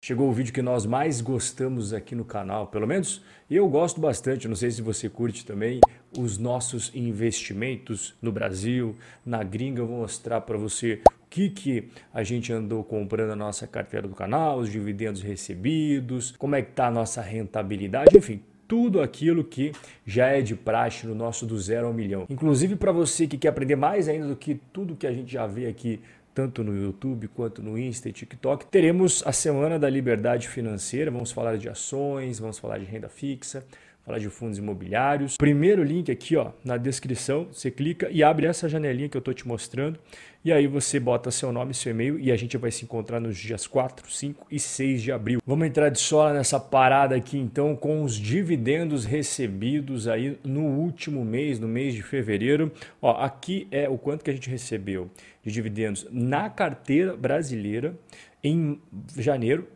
Chegou o vídeo que nós mais gostamos aqui no canal, pelo menos eu gosto bastante, não sei se você curte também, os nossos investimentos no Brasil, na gringa, eu vou mostrar para você o que, que a gente andou comprando na nossa carteira do canal, os dividendos recebidos, como é que está a nossa rentabilidade, enfim, tudo aquilo que já é de praxe no nosso do zero ao milhão. Inclusive para você que quer aprender mais ainda do que tudo que a gente já vê aqui tanto no YouTube quanto no Insta e TikTok. Teremos a Semana da Liberdade Financeira, vamos falar de ações, vamos falar de renda fixa, falar de fundos imobiliários. Primeiro link aqui ó, na descrição, você clica e abre essa janelinha que eu estou te mostrando. E aí você bota seu nome, seu e-mail e a gente vai se encontrar nos dias 4, 5 e 6 de abril. Vamos entrar de sola nessa parada aqui então com os dividendos recebidos aí no último mês, no mês de fevereiro. Ó, aqui é o quanto que a gente recebeu de dividendos na carteira brasileira em janeiro,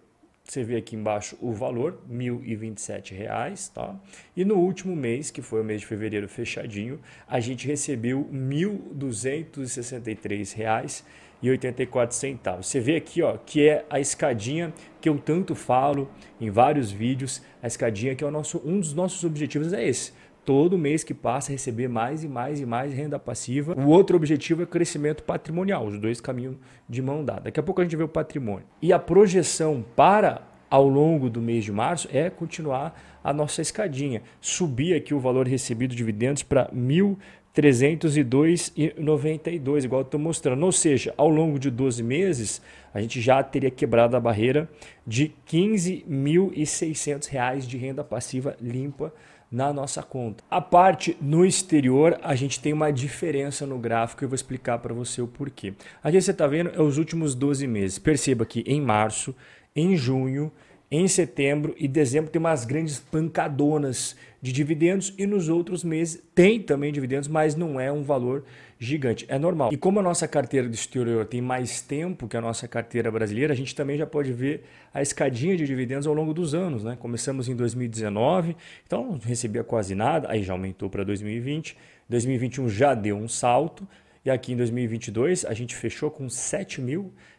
você vê aqui embaixo o valor, R$ 1.027, tá? E no último mês, que foi o mês de fevereiro fechadinho, a gente recebeu R$ 1.263,84. Você vê aqui, ó, que é a escadinha que eu tanto falo em vários vídeos, a escadinha que é o nosso um dos nossos objetivos é esse todo mês que passa receber mais e mais e mais renda passiva. O outro objetivo é crescimento patrimonial, os dois caminhos de mão dada. Daqui a pouco a gente vê o patrimônio. E a projeção para ao longo do mês de março é continuar a nossa escadinha, subir aqui o valor recebido de dividendos para 1.302,92, igual estou mostrando. Ou seja, ao longo de 12 meses, a gente já teria quebrado a barreira de R$ 15.600 de renda passiva limpa na nossa conta. A parte no exterior, a gente tem uma diferença no gráfico e eu vou explicar para você o porquê. Aqui você está vendo é os últimos 12 meses. Perceba que em março, em junho, em setembro e dezembro tem umas grandes pancadonas de dividendos e nos outros meses tem também dividendos, mas não é um valor gigante. É normal. E como a nossa carteira do exterior tem mais tempo que a nossa carteira brasileira, a gente também já pode ver a escadinha de dividendos ao longo dos anos. Né? Começamos em 2019, então não recebia quase nada, aí já aumentou para 2020. 2021 já deu um salto. E aqui em 2022 a gente fechou com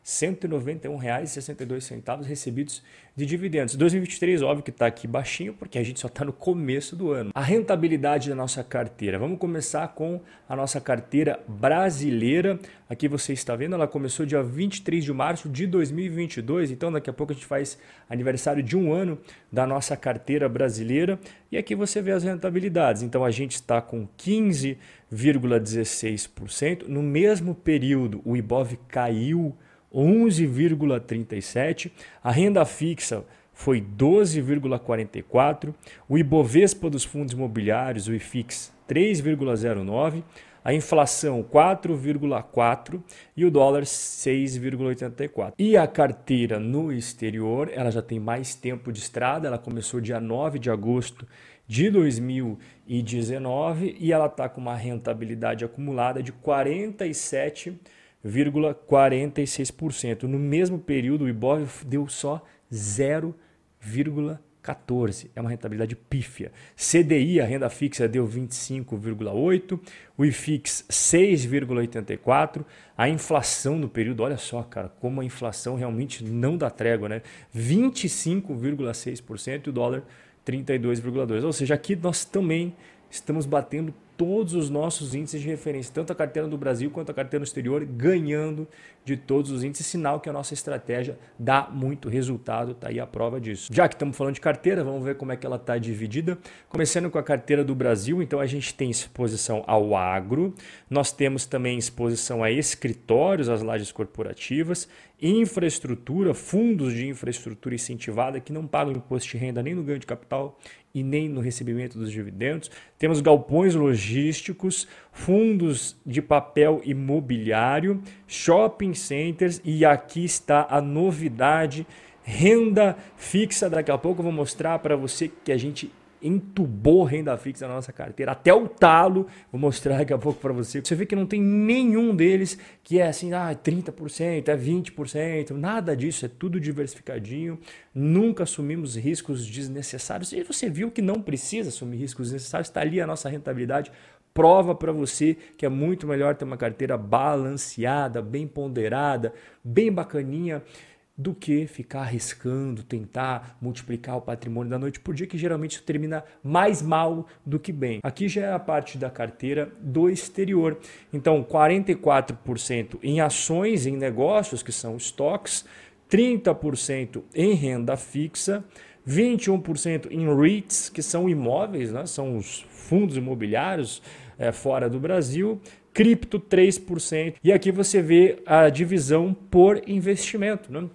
R$ 7.191,62 recebidos de dividendos. 2023, óbvio que está aqui baixinho, porque a gente só está no começo do ano. A rentabilidade da nossa carteira. Vamos começar com a nossa carteira brasileira. Aqui você está vendo, ela começou dia 23 de março de 2022, então daqui a pouco a gente faz aniversário de um ano da nossa carteira brasileira. E aqui você vê as rentabilidades. Então a gente está com 15,16%. No mesmo período, o Ibov caiu 11,37%. A renda fixa foi 12,44%. O Ibovespa dos fundos imobiliários, o IFIX, 3,09%. A inflação 4,4 e o dólar 6,84. E a carteira no exterior, ela já tem mais tempo de estrada, ela começou dia 9 de agosto de 2019 e ela está com uma rentabilidade acumulada de 47 0,46%. No mesmo período, o Ibov deu só 0,14%. É uma rentabilidade pífia. CDI, a renda fixa, deu 25,8%. O IFIX, 6,84%. A inflação no período, olha só, cara, como a inflação realmente não dá trégua, né? 25,6% e o dólar 32,2%. Ou seja, aqui nós também estamos batendo todos os nossos índices de referência, tanto a carteira do Brasil quanto a carteira no exterior, ganhando de todos os índices, sinal que a nossa estratégia dá muito resultado, está aí a prova disso. Já que estamos falando de carteira, vamos ver como é que ela está dividida. Começando com a carteira do Brasil, então a gente tem exposição ao agro, nós temos também exposição a escritórios, as lajes corporativas, infraestrutura, fundos de infraestrutura incentivada que não pagam imposto de renda nem no ganho de capital e nem no recebimento dos dividendos. Temos galpões logísticos, fundos de papel imobiliário, shopping centers e aqui está a novidade, renda fixa. Daqui a pouco eu vou mostrar para você que a gente entubou renda fixa na nossa carteira até o talo. Vou mostrar daqui a pouco para você. Você vê que não tem nenhum deles que é assim, ah, 30%, é 20%, nada disso, é tudo diversificadinho. Nunca assumimos riscos desnecessários. E você viu que não precisa assumir riscos desnecessários, está ali a nossa rentabilidade prova para você que é muito melhor ter uma carteira balanceada, bem ponderada, bem bacaninha do que ficar arriscando, tentar multiplicar o patrimônio da noite por dia, que geralmente isso termina mais mal do que bem. Aqui já é a parte da carteira do exterior. Então, 44% em ações, em negócios, que são estoques, 30% em renda fixa, 21% em REITs, que são imóveis, né? são os fundos imobiliários é, fora do Brasil, cripto 3%. E aqui você vê a divisão por investimento. Né?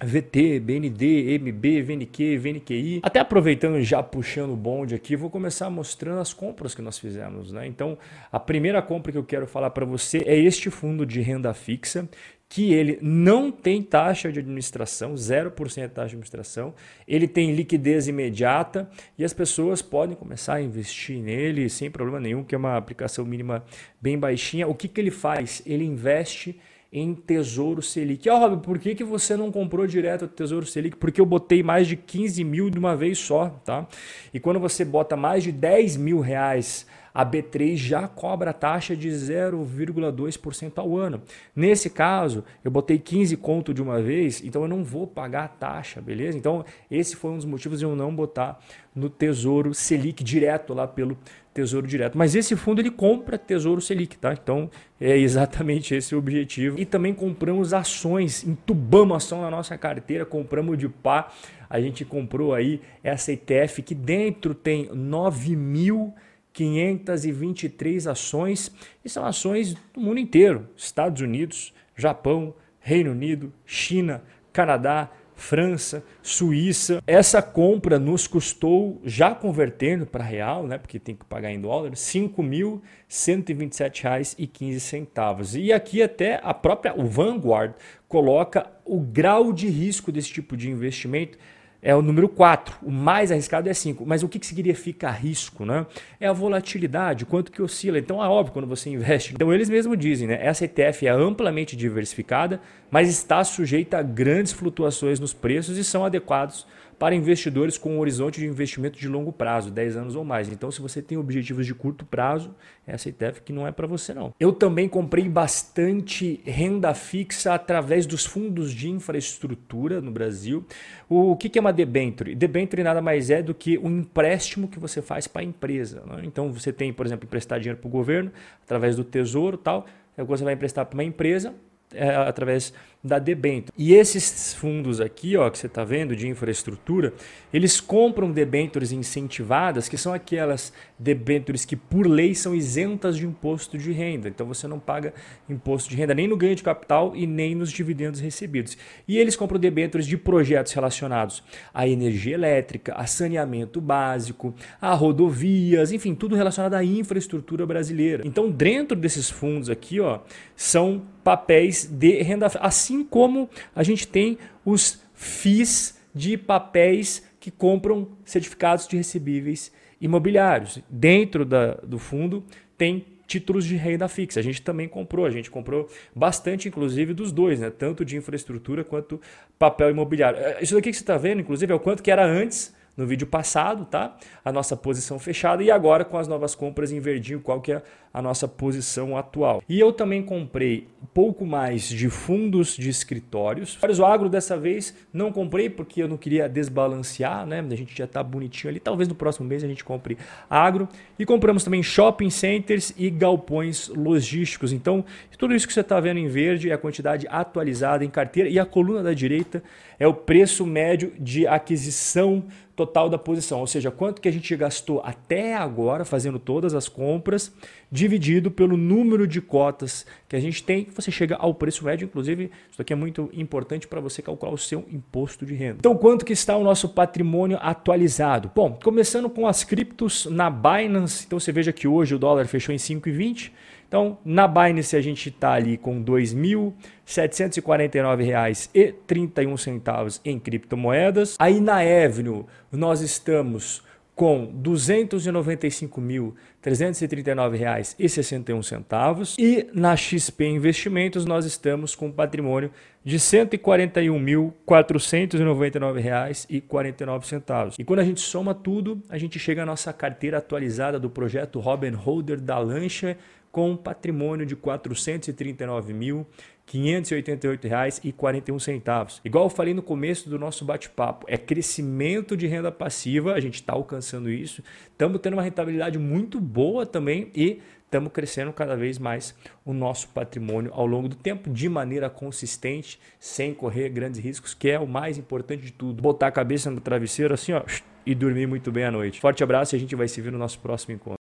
VT, BND, MB, VNQ, VNQI. Até aproveitando já puxando o bonde aqui, vou começar mostrando as compras que nós fizemos. Né? Então, a primeira compra que eu quero falar para você é este fundo de renda fixa que ele não tem taxa de administração, 0% de taxa de administração, ele tem liquidez imediata e as pessoas podem começar a investir nele sem problema nenhum, que é uma aplicação mínima bem baixinha. O que, que ele faz? Ele investe em Tesouro Selic. Ah, oh, Rob, por que, que você não comprou direto Tesouro Selic? Porque eu botei mais de 15 mil de uma vez só, tá? E quando você bota mais de 10 mil reais a B3 já cobra taxa de 0,2% ao ano. Nesse caso, eu botei 15 conto de uma vez, então eu não vou pagar a taxa, beleza? Então, esse foi um dos motivos de eu não botar no Tesouro Selic direto lá pelo Tesouro Direto. Mas esse fundo ele compra Tesouro Selic, tá? Então, é exatamente esse o objetivo. E também compramos ações, entubamos ação na nossa carteira, compramos de pá. A gente comprou aí essa ETF que dentro tem 9 mil 523 ações, e são ações do mundo inteiro: Estados Unidos, Japão, Reino Unido, China, Canadá, França, Suíça. Essa compra nos custou, já convertendo para real, né, porque tem que pagar em dólar, R$ 5.127,15. E aqui até a própria o Vanguard coloca o grau de risco desse tipo de investimento é o número 4. O mais arriscado é 5. Mas o que, que significa risco? Né? É a volatilidade, quanto que oscila. Então é óbvio quando você investe. Então eles mesmos dizem, né? Essa ETF é amplamente diversificada, mas está sujeita a grandes flutuações nos preços e são adequados para investidores com um horizonte de investimento de longo prazo, 10 anos ou mais. Então, se você tem objetivos de curto prazo, essa ETF que não é para você não. Eu também comprei bastante renda fixa através dos fundos de infraestrutura no Brasil. O que é uma debenture? Debenture nada mais é do que um empréstimo que você faz para a empresa. Né? Então, você tem, por exemplo, emprestar dinheiro para o governo através do tesouro tal. Você vai emprestar para uma empresa, é, através da debênture. E esses fundos aqui, ó, que você está vendo de infraestrutura, eles compram debêntures incentivadas, que são aquelas debêntures que por lei são isentas de imposto de renda. Então você não paga imposto de renda nem no ganho de capital e nem nos dividendos recebidos. E eles compram debêntures de projetos relacionados à energia elétrica, a saneamento básico, a rodovias, enfim, tudo relacionado à infraestrutura brasileira. Então, dentro desses fundos aqui, ó, são papéis de renda assim como a gente tem os FIIs de papéis que compram certificados de recebíveis imobiliários. Dentro da, do fundo tem títulos de renda fixa. A gente também comprou, a gente comprou bastante, inclusive, dos dois, né? tanto de infraestrutura quanto papel imobiliário. É, isso daqui que você está vendo, inclusive, é o quanto que era antes no vídeo passado, tá? A nossa posição fechada e agora com as novas compras em verdinho, qual que é a nossa posição atual. E eu também comprei pouco mais de fundos de escritórios. O agro dessa vez não comprei porque eu não queria desbalancear, né? A gente já tá bonitinho ali. Talvez no próximo mês a gente compre agro. E compramos também shopping centers e galpões logísticos. Então, tudo isso que você está vendo em verde é a quantidade atualizada em carteira e a coluna da direita é o preço médio de aquisição total da posição, ou seja, quanto que a gente gastou até agora fazendo todas as compras, dividido pelo número de cotas que a gente tem, você chega ao preço médio, inclusive, isso aqui é muito importante para você calcular o seu imposto de renda. Então, quanto que está o nosso patrimônio atualizado? Bom, começando com as criptos na Binance, então você veja que hoje o dólar fechou em 5,20, então, na Binance a gente está ali com R$ 2.749,31 em criptomoedas. Aí na Avenue nós estamos com R$ 295.339,61 e na XP Investimentos nós estamos com um patrimônio de R$ 141.499,49. E quando a gente soma tudo, a gente chega à nossa carteira atualizada do projeto Robin Holder da Lancha com um patrimônio de R$ 439.000 R$ 588,41. Igual eu falei no começo do nosso bate-papo, é crescimento de renda passiva, a gente está alcançando isso. Estamos tendo uma rentabilidade muito boa também e estamos crescendo cada vez mais o nosso patrimônio ao longo do tempo, de maneira consistente, sem correr grandes riscos, que é o mais importante de tudo. Botar a cabeça no travesseiro assim, ó, e dormir muito bem à noite. Forte abraço e a gente vai se ver no nosso próximo encontro.